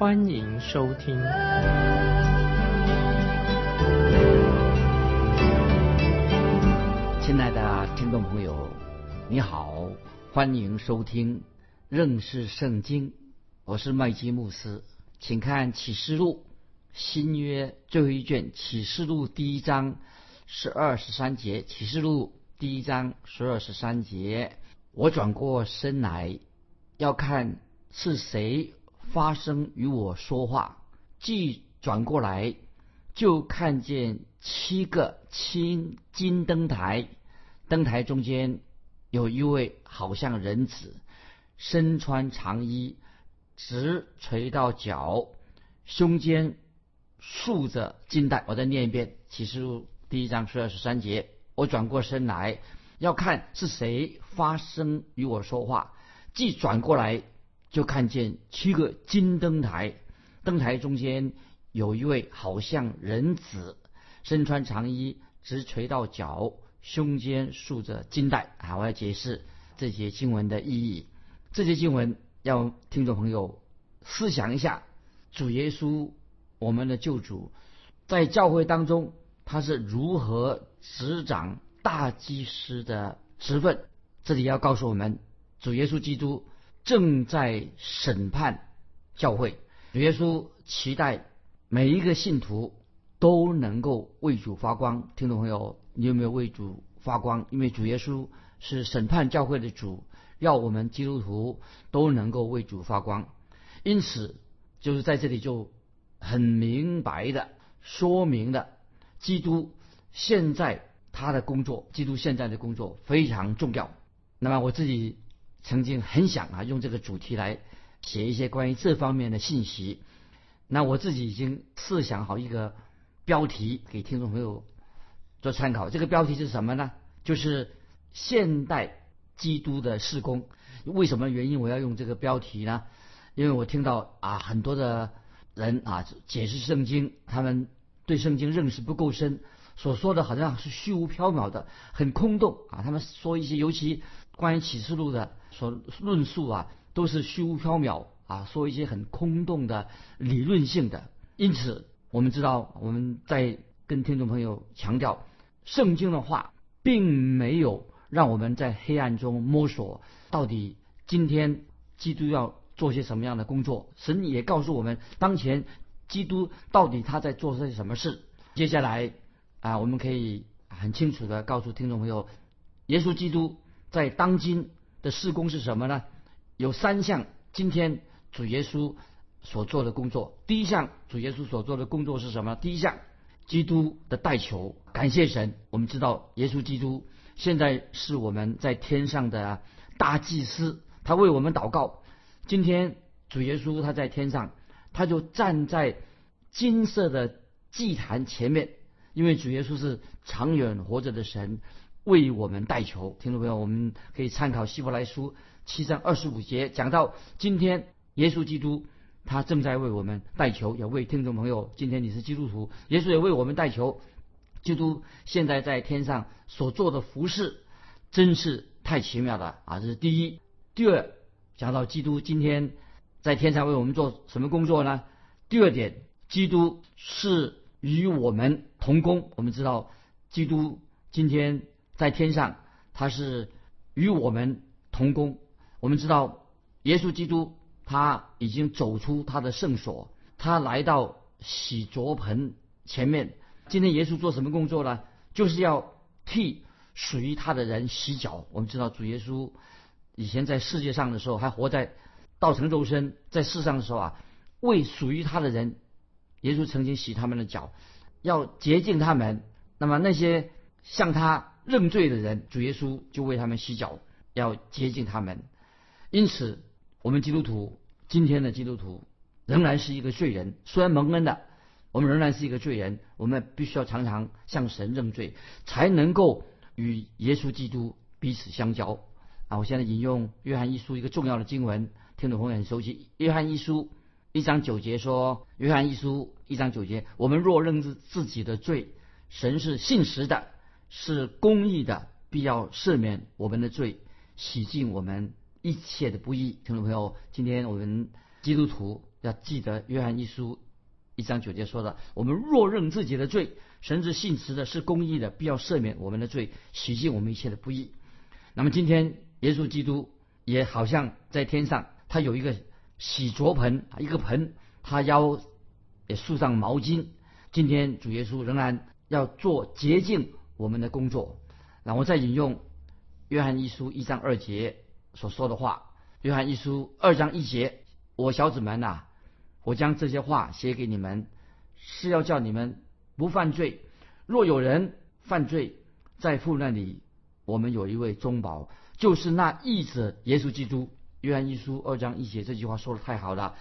欢迎收听。亲爱的听众朋友，你好，欢迎收听认识圣经，我是麦基牧师，请看启示录新约最后一卷启示录第一章。十二十三节启示录第一章十二十三节，我转过身来，要看是谁发声与我说话。既转过来，就看见七个青金灯台，灯台中间有一位好像人子，身穿长衣，直垂到脚，胸间竖着金带。我再念一遍启示录。第一章十二十三节，我转过身来，要看是谁发声与我说话。既转过来，就看见七个金灯台，灯台中间有一位好像人子，身穿长衣，直垂到脚，胸间竖着金带。啊，我要解释这节经文的意义。这节经文要听众朋友思想一下，主耶稣，我们的救主，在教会当中。他是如何执掌大祭司的职分？这里要告诉我们，主耶稣基督正在审判教会。主耶稣期待每一个信徒都能够为主发光。听众朋友，你有没有为主发光？因为主耶稣是审判教会的主，要我们基督徒都能够为主发光。因此，就是在这里就很明白的说明了。基督现在他的工作，基督现在的工作非常重要。那么我自己曾经很想啊，用这个主题来写一些关于这方面的信息。那我自己已经设想好一个标题给听众朋友做参考。这个标题是什么呢？就是现代基督的事工。为什么原因我要用这个标题呢？因为我听到啊很多的人啊解释圣经，他们。对圣经认识不够深，所说的好像是虚无缥缈的，很空洞啊。他们说一些，尤其关于启示录的所论述啊，都是虚无缥缈啊，说一些很空洞的理论性的。因此，我们知道我们在跟听众朋友强调，圣经的话并没有让我们在黑暗中摸索到底今天基督要做些什么样的工作。神也告诉我们，当前。基督到底他在做些什么事？接下来啊，我们可以很清楚的告诉听众朋友，耶稣基督在当今的事工是什么呢？有三项，今天主耶稣所做的工作。第一项，主耶稣所做的工作是什么？第一项，基督的代求，感谢神。我们知道，耶稣基督现在是我们在天上的大祭司，他为我们祷告。今天主耶稣他在天上。他就站在金色的祭坛前面，因为主耶稣是长远活着的神，为我们代求。听众朋友，我们可以参考希伯来书七章二十五节，讲到今天耶稣基督他正在为我们代求，也为听众朋友，今天你是基督徒，耶稣也为我们代求。基督现在在天上所做的服饰，真是太奇妙了啊！这是第一。第二，讲到基督今天。在天上为我们做什么工作呢？第二点，基督是与我们同工。我们知道，基督今天在天上，他是与我们同工。我们知道，耶稣基督他已经走出他的圣所，他来到洗濯盆前面。今天耶稣做什么工作呢？就是要替属于他的人洗脚。我们知道，主耶稣以前在世界上的时候，还活在。道成肉身在世上的时候啊，为属于他的人，耶稣曾经洗他们的脚，要洁净他们。那么那些向他认罪的人，主耶稣就为他们洗脚，要洁净他们。因此，我们基督徒今天的基督徒仍然是一个罪人，虽然蒙恩的，我们仍然是一个罪人，我们必须要常常向神认罪，才能够与耶稣基督彼此相交。啊，我现在引用约翰一书一个重要的经文，听众朋友很熟悉。约翰一书一章九节说：“约翰一书一章九节，我们若认知自己的罪，神是信实的，是公义的，必要赦免我们的罪，洗净我们一切的不义。”听众朋友，今天我们基督徒要记得约翰一书。一章九节说的：“我们若认自己的罪，神是信实的，是公义的，必要赦免我们的罪，洗净我们一切的不义。”那么今天耶稣基督也好像在天上，他有一个洗濯盆，一个盆，他腰也束上毛巾。今天主耶稣仍然要做洁净我们的工作。那我再引用约翰一书一章二节所说的话：“约翰一书二章一节，我小子们呐。”我将这些话写给你们，是要叫你们不犯罪。若有人犯罪，在父那里，我们有一位中保，就是那义者耶稣基督。约翰一书二章一节这句话说的太好了。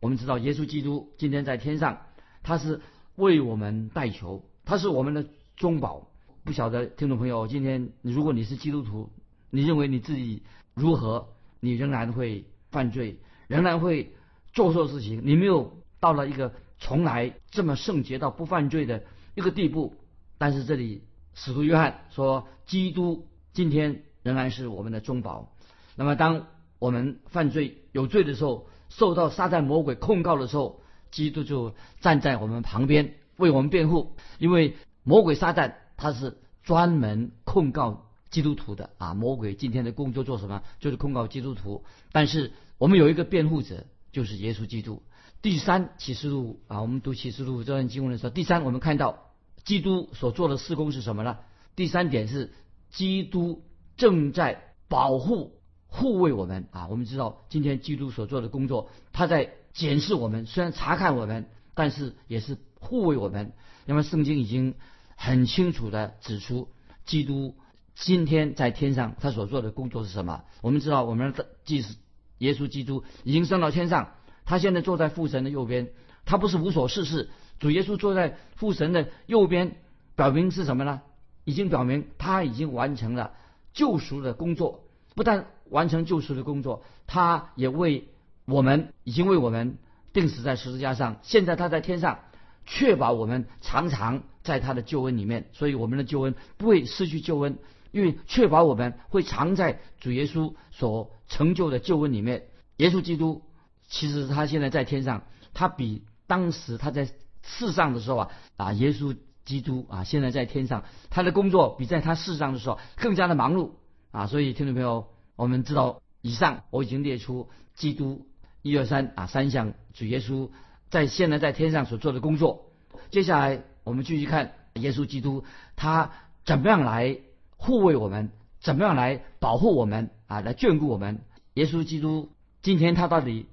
我们知道耶稣基督今天在天上，他是为我们代求，他是我们的中保。不晓得听众朋友，今天如果你是基督徒，你认为你自己如何？你仍然会犯罪，仍然会。做错事情，你没有到了一个从来这么圣洁到不犯罪的一个地步。但是这里使徒约翰说，基督今天仍然是我们的中保。那么当我们犯罪有罪的时候，受到撒旦魔鬼控告的时候，基督就站在我们旁边为我们辩护。因为魔鬼撒旦他是专门控告基督徒的啊，魔鬼今天的工作做什么？就是控告基督徒。但是我们有一个辩护者。就是耶稣基督。第三启示录啊，我们读启示录这段经文的时候，第三我们看到基督所做的事工是什么呢？第三点是基督正在保护护卫我们啊。我们知道今天基督所做的工作，他在检视我们，虽然查看我们，但是也是护卫我们。那么圣经已经很清楚的指出，基督今天在天上他所做的工作是什么？我们知道我们的即使。耶稣基督已经升到天上，他现在坐在父神的右边。他不是无所事事，主耶稣坐在父神的右边，表明是什么呢？已经表明他已经完成了救赎的工作。不但完成救赎的工作，他也为我们已经为我们钉死在十字架上。现在他在天上，确保我们常常在他的救恩里面。所以我们的救恩不会失去救恩。因为确保我们会藏在主耶稣所成就的救恩里面。耶稣基督其实他现在在天上，他比当时他在世上的时候啊啊，耶稣基督啊现在在天上，他的工作比在他世上的时候更加的忙碌啊。所以听众朋友，我们知道以上我已经列出基督一二三啊三项主耶稣在现在在天上所做的工作。接下来我们继续看耶稣基督他怎么样来。护卫我们，怎么样来保护我们啊？来眷顾我们。耶稣基督今天他到底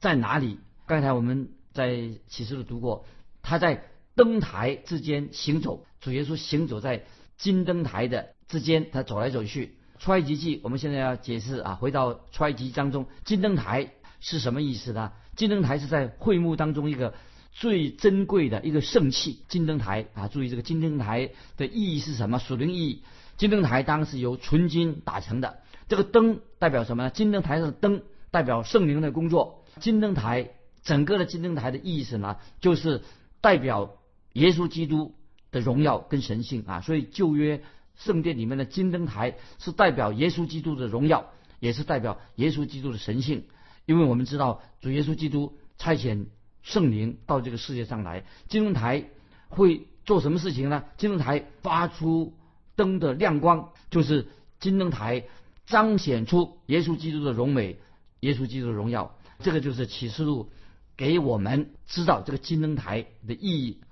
在哪里？刚才我们在启示录读过，他在灯台之间行走。主耶稣行走在金灯台的之间，他走来走去。出埃及记，我们现在要解释啊，回到出埃及当中，金灯台是什么意思呢？金灯台是在会幕当中一个最珍贵的一个圣器。金灯台啊，注意这个金灯台的意义是什么？属灵意义。金灯台当时由纯金打成的，这个灯代表什么呢？金灯台上的灯代表圣灵的工作。金灯台整个的金灯台的意思呢，就是代表耶稣基督的荣耀跟神性啊。所以旧约圣殿里面的金灯台是代表耶稣基督的荣耀，也是代表耶稣基督的神性。因为我们知道主耶稣基督差遣圣灵到这个世界上来，金灯台会做什么事情呢？金灯台发出。灯的亮光就是金灯台彰显出耶稣基督的荣美，耶稣基督的荣耀。这个就是启示录给我们知道这个金灯台的意义。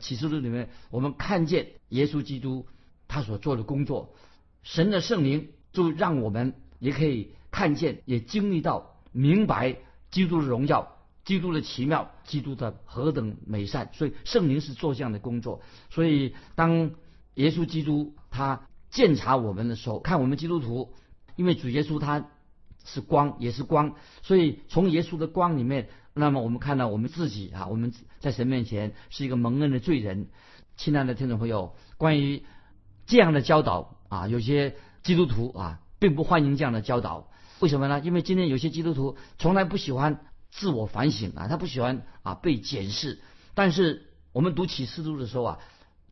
启示录里面我们看见耶稣基督他所做的工作，神的圣灵就让我们也可以看见，也经历到明白基督的荣耀、基督的奇妙、基督的何等美善。所以圣灵是做这样的工作。所以当耶稣基督他鉴察我们的时候，看我们基督徒，因为主耶稣他是光，也是光，所以从耶稣的光里面，那么我们看到我们自己啊，我们在神面前是一个蒙恩的罪人。亲爱的听众朋友，关于这样的教导啊，有些基督徒啊，并不欢迎这样的教导。为什么呢？因为今天有些基督徒从来不喜欢自我反省啊，他不喜欢啊被检视。但是我们读启示录的时候啊，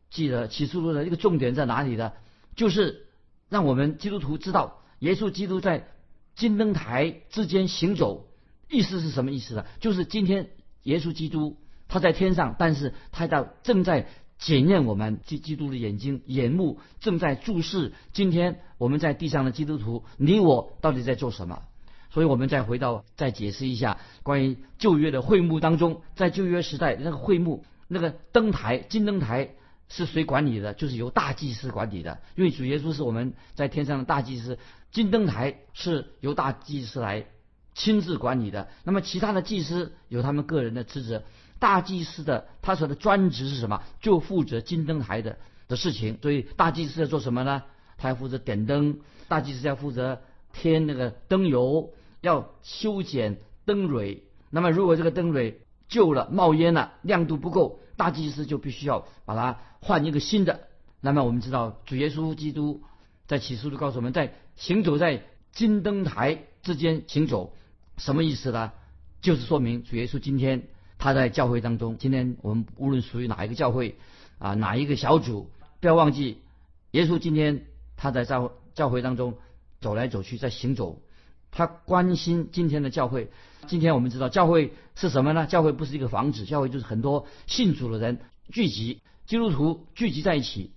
记得启示录的一个重点在哪里呢？就是让我们基督徒知道，耶稣基督在金灯台之间行走。意思是什么意思呢？就是今天耶稣基督他在天上，但是他到正在检验我们基基督的眼睛眼目，正在注视今天我们在地上的基督徒，你我到底在做什么？所以我们再回到再解释一下关于旧约的会幕当中，在旧约时代那个会幕那个灯台金灯台是谁管理的？就是由大祭司管理的，因为主耶稣是我们在天上的大祭司，金灯台是由大祭司来。亲自管理的，那么其他的祭司有他们个人的职责。大祭司的他所的专职是什么？就负责金灯台的的事情。所以大祭司要做什么呢？他要负责点灯，大祭司要负责添那个灯油，要修剪灯蕊。那么如果这个灯蕊旧了、冒烟了、亮度不够，大祭司就必须要把它换一个新的。那么我们知道，主耶稣基督在启示录告诉我们在行走在金灯台之间行走。什么意思呢？就是说明主耶稣今天他在教会当中。今天我们无论属于哪一个教会啊，哪一个小组，不要忘记，耶稣今天他在教教会当中走来走去，在行走。他关心今天的教会。今天我们知道教会是什么呢？教会不是一个房子，教会就是很多信主的人聚集，基督徒聚集在一起，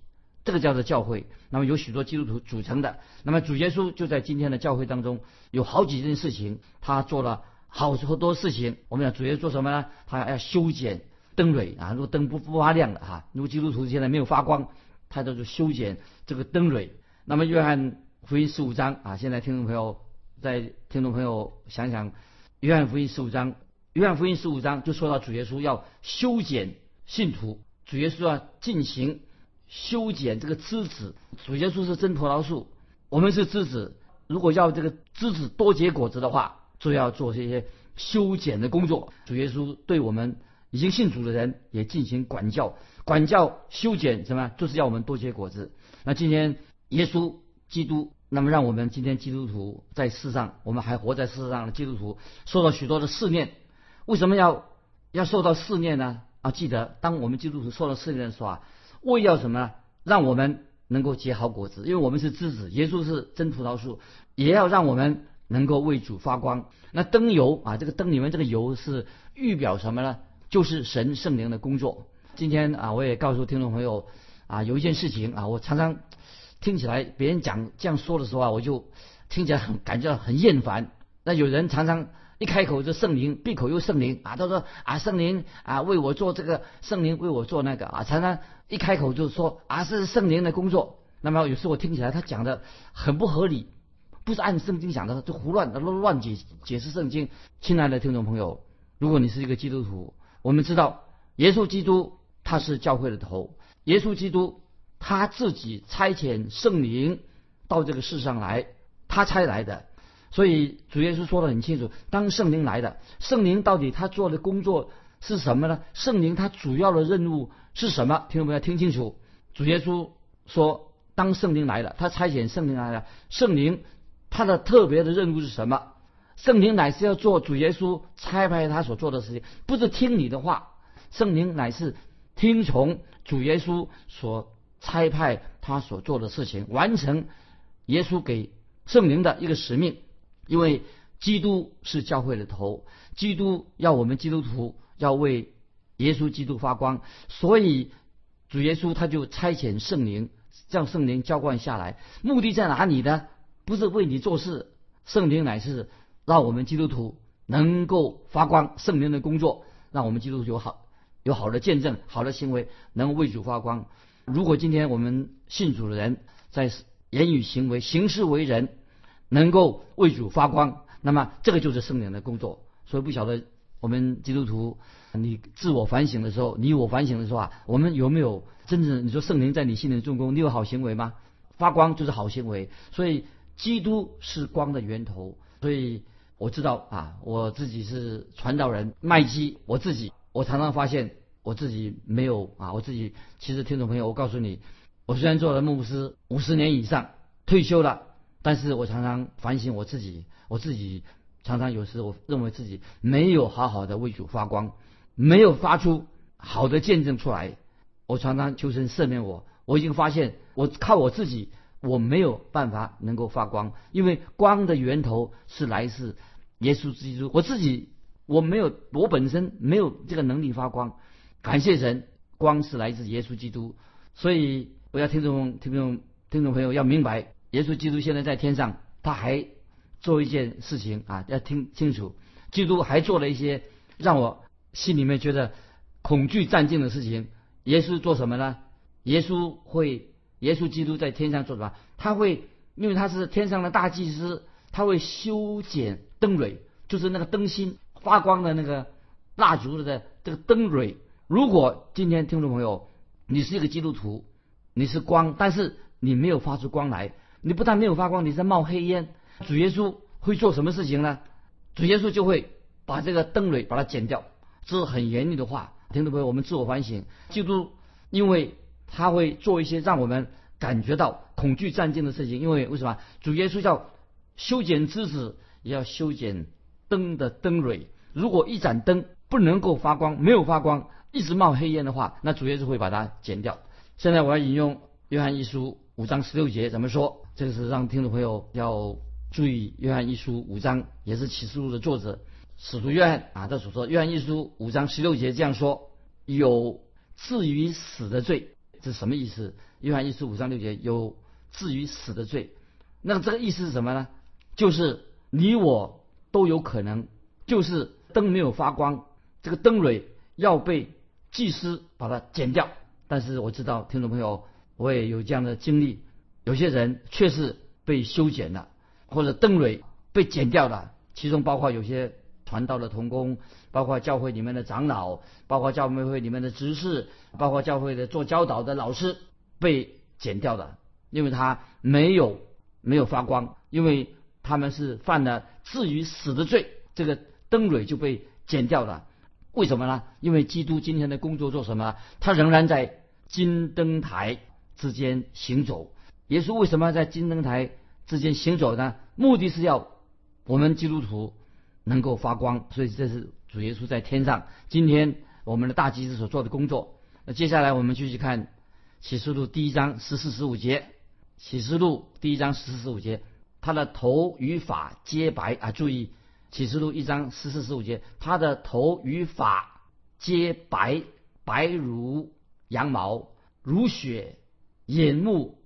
这个叫做教会。那么有许多基督徒组成的。那么主耶稣就在今天的教会当中。有好几件事情，他做了好多事情。我们讲主耶稣做什么呢？他要修剪灯蕊啊，如果灯不不发亮的哈，如果基督徒现在没有发光，他就是修剪这个灯蕊。那么约翰福音十五章啊，现在听众朋友在听众朋友想想，约翰福音十五章，约翰福音十五章就说到主耶稣要修剪信徒，主耶稣要进行修剪这个枝子。主耶稣是真葡萄树，我们是枝子。如果要这个枝子多结果子的话，就要做这些修剪的工作。主耶稣对我们已经信主的人也进行管教、管教、修剪，什么？就是要我们多结果子。那今天耶稣基督，那么让我们今天基督徒在世上，我们还活在世上的基督徒，受到许多的试炼。为什么要要受到试炼呢？啊，记得当我们基督徒受到试炼的时候啊，为要什么呢？让我们。能够结好果子，因为我们是枝子，耶稣是真葡萄树，也要让我们能够为主发光。那灯油啊，这个灯里面这个油是预表什么呢？就是神圣灵的工作。今天啊，我也告诉听众朋友啊，有一件事情啊，我常常听起来别人讲这样说的时候啊，我就听起来很感觉到很厌烦。那有人常常一开口就圣灵，闭口又圣灵啊，他说啊圣灵啊为我做这个，圣灵为我做那个啊，常常。一开口就说啊是圣灵的工作，那么有时候我听起来他讲的很不合理，不是按圣经讲的，就胡乱乱乱解解释圣经。亲爱的听众朋友，如果你是一个基督徒，我们知道耶稣基督他是教会的头，耶稣基督他自己差遣圣灵到这个世上来，他差来的。所以主耶稣说的很清楚，当圣灵来的，圣灵到底他做的工作是什么呢？圣灵他主要的任务。是什么？听众朋友听清楚，主耶稣说，当圣灵来了，他差遣圣灵来了。圣灵他的特别的任务是什么？圣灵乃是要做主耶稣差派他所做的事情，不是听你的话。圣灵乃是听从主耶稣所差派他所做的事情，完成耶稣给圣灵的一个使命。因为基督是教会的头，基督要我们基督徒要为。耶稣基督发光，所以主耶稣他就差遣圣灵，将圣灵浇灌下来。目的在哪里呢？不是为你做事，圣灵乃是让我们基督徒能够发光。圣灵的工作，让我们基督徒有好有好的见证、好的行为，能为主发光。如果今天我们信主的人在言语行为、行事为人能够为主发光，那么这个就是圣灵的工作。所以不晓得我们基督徒。你自我反省的时候，你我反省的时候啊，我们有没有真正你说圣灵在你心里做工？你有好行为吗？发光就是好行为。所以基督是光的源头。所以我知道啊，我自己是传道人麦基，我自己我常常发现我自己没有啊，我自己其实听众朋友，我告诉你，我虽然做了牧师五十年以上，退休了，但是我常常反省我自己，我自己常常有时我认为自己没有好好的为主发光，没有发出好的见证出来，我常常求神赦免我，我已经发现我靠我自己。我没有办法能够发光，因为光的源头是来自耶稣基督。我自己我没有，我本身没有这个能力发光。感谢神，光是来自耶稣基督。所以我要听众、听众、听众朋友要明白，耶稣基督现在在天上，他还做一件事情啊，要听清楚。基督还做了一些让我心里面觉得恐惧战惊的事情。耶稣做什么呢？耶稣会。耶稣基督在天上做什么？他会，因为他是天上的大祭司，他会修剪灯蕊，就是那个灯芯发光的那个蜡烛的这个灯蕊。如果今天听众朋友，你是一个基督徒，你是光，但是你没有发出光来，你不但没有发光，你在冒黑烟。主耶稣会做什么事情呢？主耶稣就会把这个灯蕊把它剪掉，这是很严厉的话。听众朋友，我们自我反省，基督因为。他会做一些让我们感觉到恐惧战惊的事情，因为为什么？主耶稣叫修剪枝子，也要修剪灯的灯蕊。如果一盏灯不能够发光，没有发光，一直冒黑烟的话，那主耶稣会把它剪掉。现在我要引用约翰一书五章十六节怎么说？这个是让听众朋友要注意。约翰一书五章也是启示录的作者使徒约翰啊，他所说。约翰一书五章十六节这样说：有至于死的罪。是什么意思？约翰一书五章六节有至于死的罪，那这个意思是什么呢？就是你我都有可能，就是灯没有发光，这个灯蕊要被祭司把它剪掉。但是我知道听众朋友，我也有这样的经历，有些人确实被修剪了，或者灯蕊被剪掉了，其中包括有些。传道的童工，包括教会里面的长老，包括教会会里面的执事，包括教会的做教导的老师，被剪掉的，因为他没有没有发光，因为他们是犯了至于死的罪，这个灯蕊就被剪掉了。为什么呢？因为基督今天的工作做什么？他仍然在金灯台之间行走。耶稣为什么要在金灯台之间行走呢？目的是要我们基督徒。能够发光，所以这是主耶稣在天上。今天我们的大祭司所做的工作。那接下来我们继续看启示录第一章十四十五节。启示录第一章十四十五节，他的头与发皆白啊！注意，启示录一章十四十五节，他的头与发皆白，白如羊毛，如雪；眼目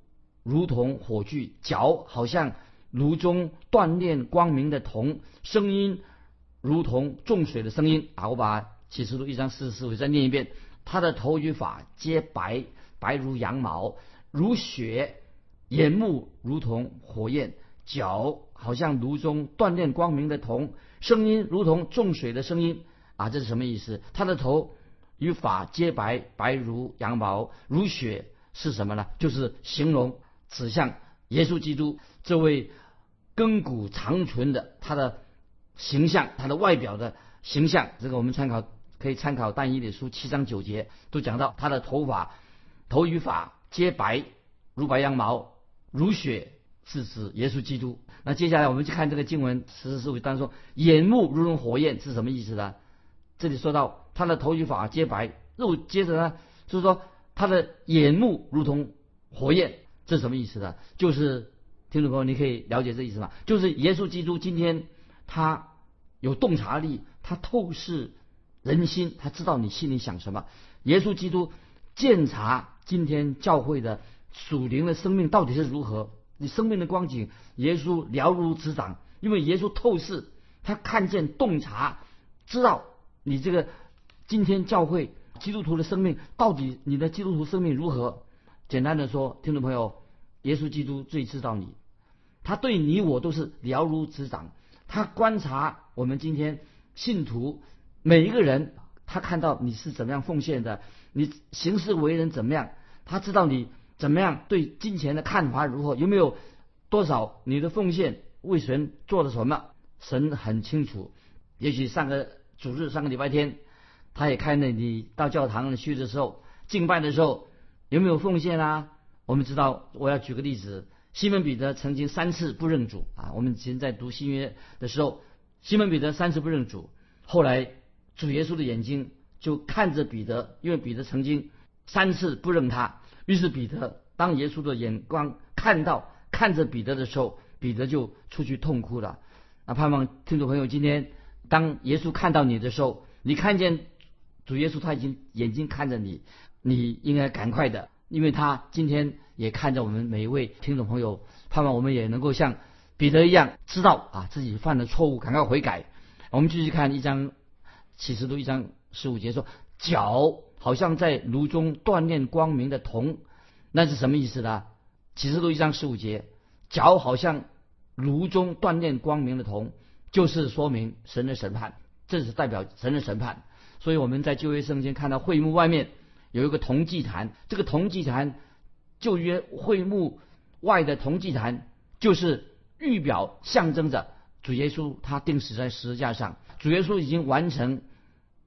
如同火炬，脚好像炉中锻炼光明的铜，声音。如同重水的声音啊！我把启示录一章四十四节再念一遍。他的头与发皆白，白如羊毛，如雪；眼目如同火焰，脚好像炉中锻炼光明的铜，声音如同重水的声音啊！这是什么意思？他的头与发皆白，白如羊毛，如雪是什么呢？就是形容指向耶稣基督这位亘古长存的他的。形象，他的外表的形象，这个我们参考可以参考但以理书七章九节，都讲到他的头发，头与发皆白，如白羊毛，如雪，是指耶稣基督。那接下来我们去看这个经文十四十五当中，眼目如同火焰是什么意思呢？这里说到他的头与发皆白，又接着呢，就是说他的眼目如同火焰，这什么意思呢？就是听众朋友，你可以了解这意思吗？就是耶稣基督今天。他有洞察力，他透视人心，他知道你心里想什么。耶稣基督鉴察今天教会的属灵的生命到底是如何，你生命的光景，耶稣了如指掌。因为耶稣透视，他看见洞察，知道你这个今天教会基督徒的生命到底你的基督徒生命如何。简单的说，听众朋友，耶稣基督最知道你，他对你我都是了如指掌。他观察我们今天信徒每一个人，他看到你是怎么样奉献的，你行事为人怎么样，他知道你怎么样对金钱的看法如何，有没有多少你的奉献为神做了什么？神很清楚。也许上个主日、上个礼拜天，他也看着你到教堂去的时候，敬拜的时候有没有奉献啊？我们知道，我要举个例子，西门彼得曾经三次不认主啊。我们以前在读新约的时候，西门彼得三次不认主，后来主耶稣的眼睛就看着彼得，因为彼得曾经三次不认他，于是彼得当耶稣的眼光看到看着彼得的时候，彼得就出去痛哭了。那盼望听众朋友今天。当耶稣看到你的时候，你看见主耶稣他已经眼睛看着你，你应该赶快的，因为他今天也看着我们每一位听众朋友，盼望我们也能够像彼得一样，知道啊自己犯的错误，赶快悔改。我们继续看一章启示录一章十五节说，脚好像在炉中锻炼光明的铜，那是什么意思呢？启示录一章十五节，脚好像炉中锻炼光明的铜。就是说明神的审判，这是代表神的审判。所以我们在旧约圣经看到会幕外面有一个铜祭坛，这个铜祭坛，旧约会幕外的铜祭坛，就是预表象征着主耶稣他钉死在十字架上，主耶稣已经完成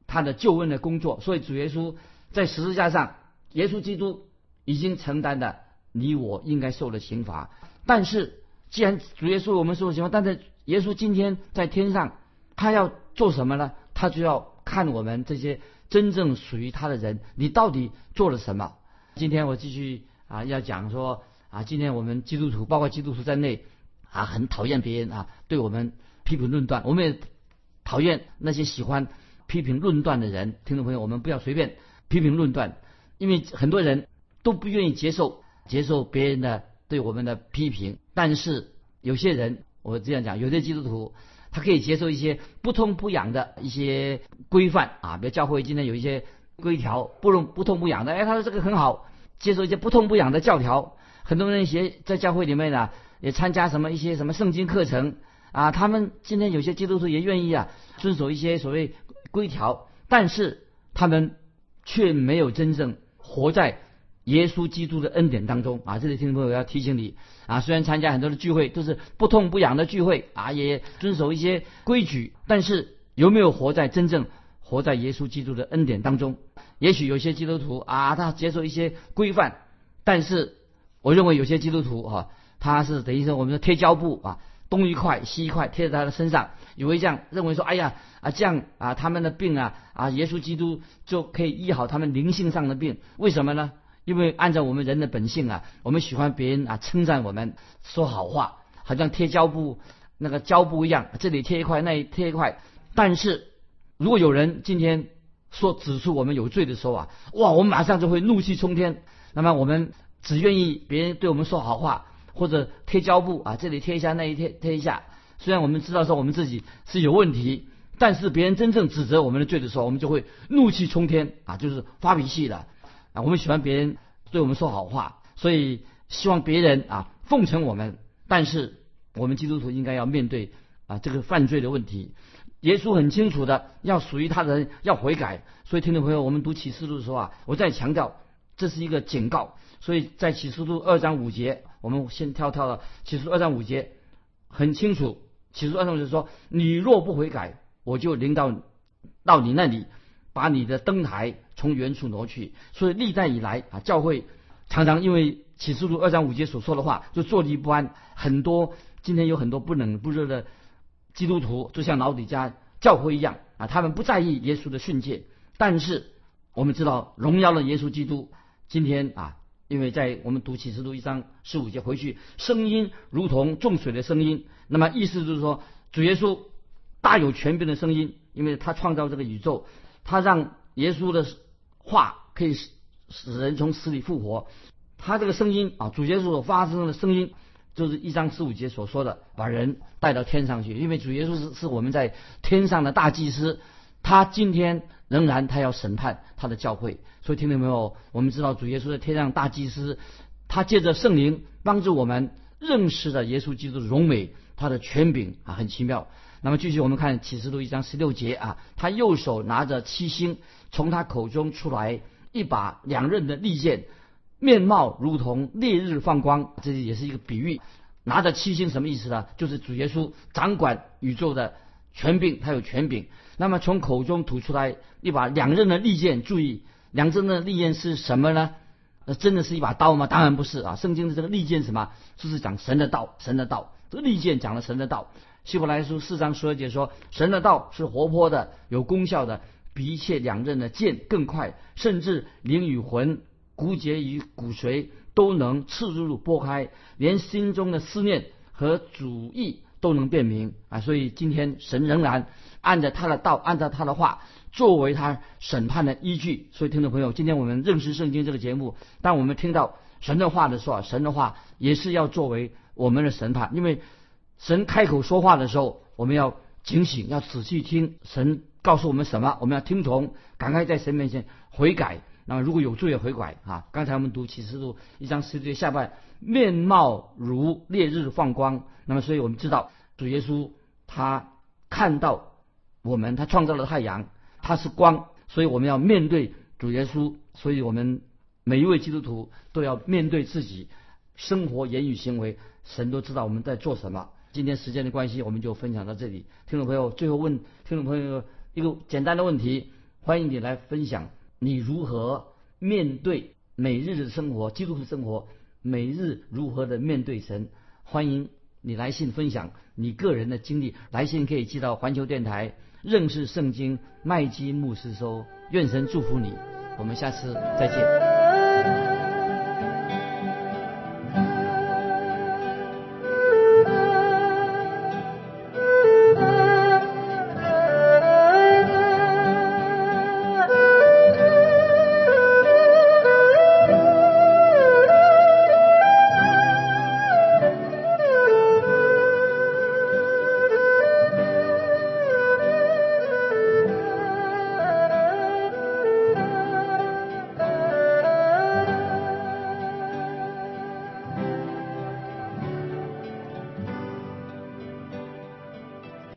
他的救恩的工作，所以主耶稣在十字架上，耶稣基督已经承担了你我应该受的刑罚。但是既然主耶稣我们受的刑罚，但是耶稣今天在天上，他要做什么呢？他就要看我们这些真正属于他的人，你到底做了什么？今天我继续啊，要讲说啊，今天我们基督徒，包括基督徒在内啊，很讨厌别人啊，对我们批评论断。我们也讨厌那些喜欢批评论断的人。听众朋友，我们不要随便批评论断，因为很多人都不愿意接受接受别人的对我们的批评，但是有些人。我这样讲，有些基督徒他可以接受一些不痛不痒的一些规范啊，比如教会今天有一些规条，不痛不痛不痒的，哎，他说这个很好，接受一些不痛不痒的教条。很多人学在教会里面呢，也参加什么一些什么圣经课程啊，他们今天有些基督徒也愿意啊遵守一些所谓规条，但是他们却没有真正活在。耶稣基督的恩典当中啊，这里听众朋友要提醒你啊，虽然参加很多的聚会都是不痛不痒的聚会啊，也遵守一些规矩，但是有没有活在真正活在耶稣基督的恩典当中？也许有些基督徒啊，他接受一些规范，但是我认为有些基督徒啊，他是等于说我们的贴胶布啊，东一块西一块贴在他的身上，以为这样认为说，哎呀啊这样啊他们的病啊啊耶稣基督就可以医好他们灵性上的病，为什么呢？因为按照我们人的本性啊，我们喜欢别人啊称赞我们，说好话，好像贴胶布那个胶布一样，这里贴一块，那里贴一块。但是如果有人今天说指出我们有罪的时候啊，哇，我们马上就会怒气冲天。那么我们只愿意别人对我们说好话，或者贴胶布啊，这里贴一下，那里贴贴一下。虽然我们知道说我们自己是有问题，但是别人真正指责我们的罪的时候，我们就会怒气冲天啊，就是发脾气的。啊，我们喜欢别人对我们说好话，所以希望别人啊奉承我们。但是我们基督徒应该要面对啊这个犯罪的问题。耶稣很清楚的，要属于他的人要悔改。所以听众朋友，我们读启示录的时候啊，我再强调，这是一个警告。所以在启示录二章五节，我们先跳跳了启示录二章五节，很清楚。启示录二章五节说：“你若不悔改，我就临到到你那里。”把你的灯台从原处挪去，所以历代以来啊，教会常常因为启示录二章五节所说的话，就坐立不安。很多今天有很多不冷不热的基督徒，就像老底家教会一样啊，他们不在意耶稣的训诫。但是我们知道，荣耀的耶稣基督今天啊，因为在我们读启示录一章十五节回去，声音如同众水的声音，那么意思就是说，主耶稣大有权柄的声音，因为他创造这个宇宙。他让耶稣的话可以使使人从死里复活，他这个声音啊，主耶稣所发生的声音，就是一章十五节所说的，把人带到天上去。因为主耶稣是是我们在天上的大祭司，他今天仍然他要审判他的教会。所以听到没有？我们知道主耶稣在天上大祭司，他借着圣灵帮助我们认识了耶稣基督的荣美，他的权柄啊，很奇妙。那么继续，我们看启示录一章十六节啊，他右手拿着七星，从他口中出来一把两刃的利剑，面貌如同烈日放光，这也是一个比喻。拿着七星什么意思呢？就是主耶稣掌管宇宙的权柄，他有权柄。那么从口中吐出来一把两刃的利剑，注意两刃的利剑是什么呢？那真的是一把刀吗？当然不是啊！圣经的这个利剑什么？就是讲神的道，神的道。这个利剑讲了神的道。希伯来书四章十二节说，神的道是活泼的，有功效的，比一切两刃的剑更快，甚至灵与魂、骨节与骨髓都能刺入拨开，连心中的思念和主意都能辨明啊！所以今天神仍然按着他的道，按照他的话。作为他审判的依据，所以听众朋友，今天我们认识圣经这个节目，当我们听到神的话的时候，神的话也是要作为我们的审判，因为神开口说话的时候，我们要警醒，要仔细听神告诉我们什么，我们要听从，赶快在神面前悔改。那么如果有罪也悔改啊！刚才我们读启示录一章十节下半，面貌如烈日放光。那么所以我们知道主耶稣他看到我们，他创造了太阳。他是光，所以我们要面对主耶稣。所以我们每一位基督徒都要面对自己生活、言语、行为，神都知道我们在做什么。今天时间的关系，我们就分享到这里。听众朋友，最后问听众朋友一个简单的问题：欢迎你来分享你如何面对每日的生活，基督徒生活，每日如何的面对神。欢迎你来信分享你个人的经历，来信可以寄到环球电台。认识圣经，麦基牧师收：“愿神祝福你，我们下次再见。”